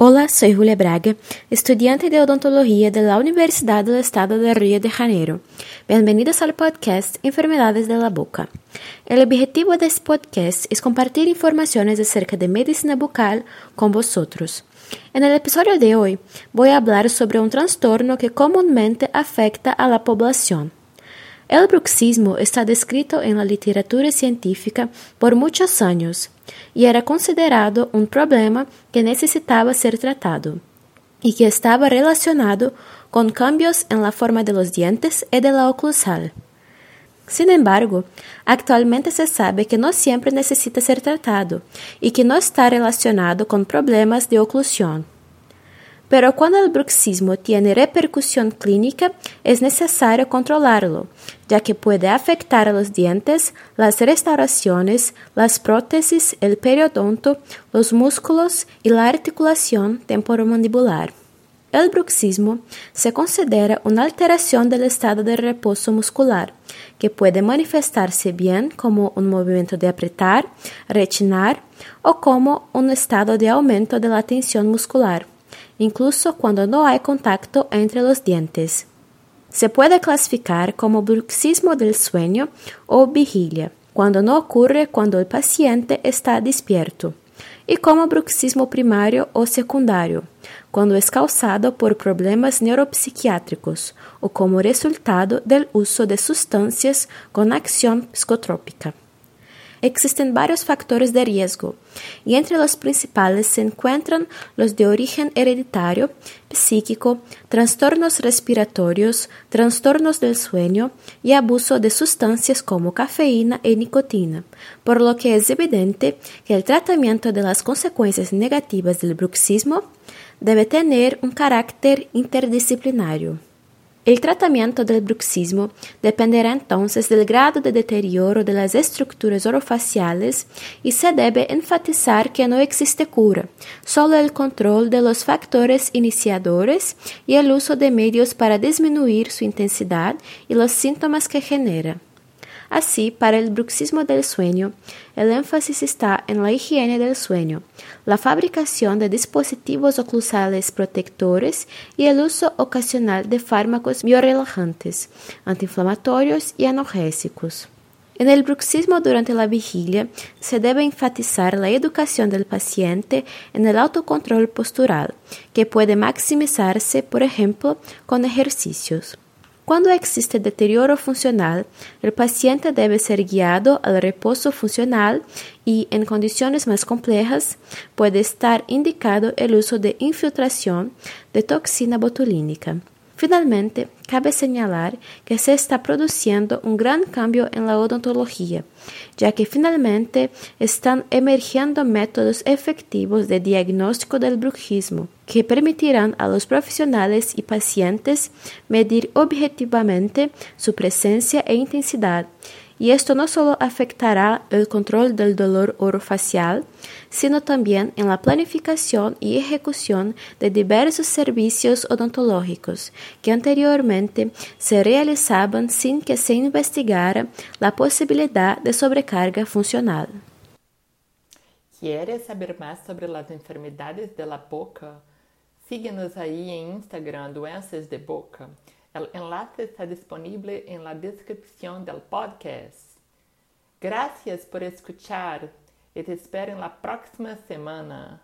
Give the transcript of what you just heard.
Hola, soy Julia Braga, estudiante de odontología de la Universidad del Estado de Río de Janeiro. Bienvenidos al podcast Enfermedades de la Boca. El objetivo de este podcast es compartir informaciones acerca de medicina bucal con vosotros. En el episodio de hoy voy a hablar sobre un trastorno que comúnmente afecta a la población. El bruxismo está descrito en la literatura científica por muchos años y era considerado un problema que necesitaba ser tratado y que estaba relacionado con cambios en la forma de los dientes y de la oclusal. Sin embargo, actualmente se sabe que no siempre necesita ser tratado y que no está relacionado con problemas de oclusión. Pero cuando el bruxismo tiene repercusión clínica, es necesario controlarlo, ya que puede afectar a los dientes, las restauraciones, las prótesis, el periodonto, los músculos y la articulación temporomandibular. El bruxismo se considera una alteración del estado de reposo muscular, que puede manifestarse bien como un movimiento de apretar, rechinar o como un estado de aumento de la tensión muscular incluso cuando no hay contacto entre los dientes. Se puede clasificar como bruxismo del sueño o vigilia, cuando no ocurre cuando el paciente está despierto, y como bruxismo primario o secundario, cuando es causado por problemas neuropsiquiátricos o como resultado del uso de sustancias con acción psicotrópica. Existen varios factores de riesgo, y entre los principales se encuentran los de origen hereditario, psíquico, trastornos respiratorios, trastornos del sueño y abuso de sustancias como cafeína y nicotina, por lo que es evidente que el tratamiento de las consecuencias negativas del bruxismo debe tener un carácter interdisciplinario. El tratamiento del bruxismo dependerá entonces del grado de deterioro de las estructuras orofaciales y se debe enfatizar que no existe cura, solo el control de los factores iniciadores y el uso de medios para disminuir su intensidad y los síntomas que genera. Así, para el bruxismo del sueño, el énfasis está en la higiene del sueño, la fabricación de dispositivos oclusales protectores y el uso ocasional de fármacos biorelajantes, antiinflamatorios y analgésicos. En el bruxismo durante la vigilia se debe enfatizar la educación del paciente en el autocontrol postural, que puede maximizarse, por ejemplo, con ejercicios. Cuando existe deterioro funcional, el paciente debe ser guiado al reposo funcional y, en condiciones más complejas, puede estar indicado el uso de infiltración de toxina botulínica. Finalmente, cabe señalar que se está produciendo un gran cambio en la odontología, ya que finalmente están emergiendo métodos efectivos de diagnóstico del bruxismo que permitirán a los profesionales y pacientes medir objetivamente su presencia e intensidad y esto no solo afectará el control del dolor orofacial, sino también en la planificación y ejecución de diversos servicios odontológicos que anteriormente se realizaban sin que se investigara la posibilidad de sobrecarga funcional. ¿Quieres saber más sobre las enfermedades de la boca? Síguenos ahí en Instagram Doenças de Boca. El enlace está disponible en la descripción del podcast. Gracias por escuchar y te espero en la próxima semana.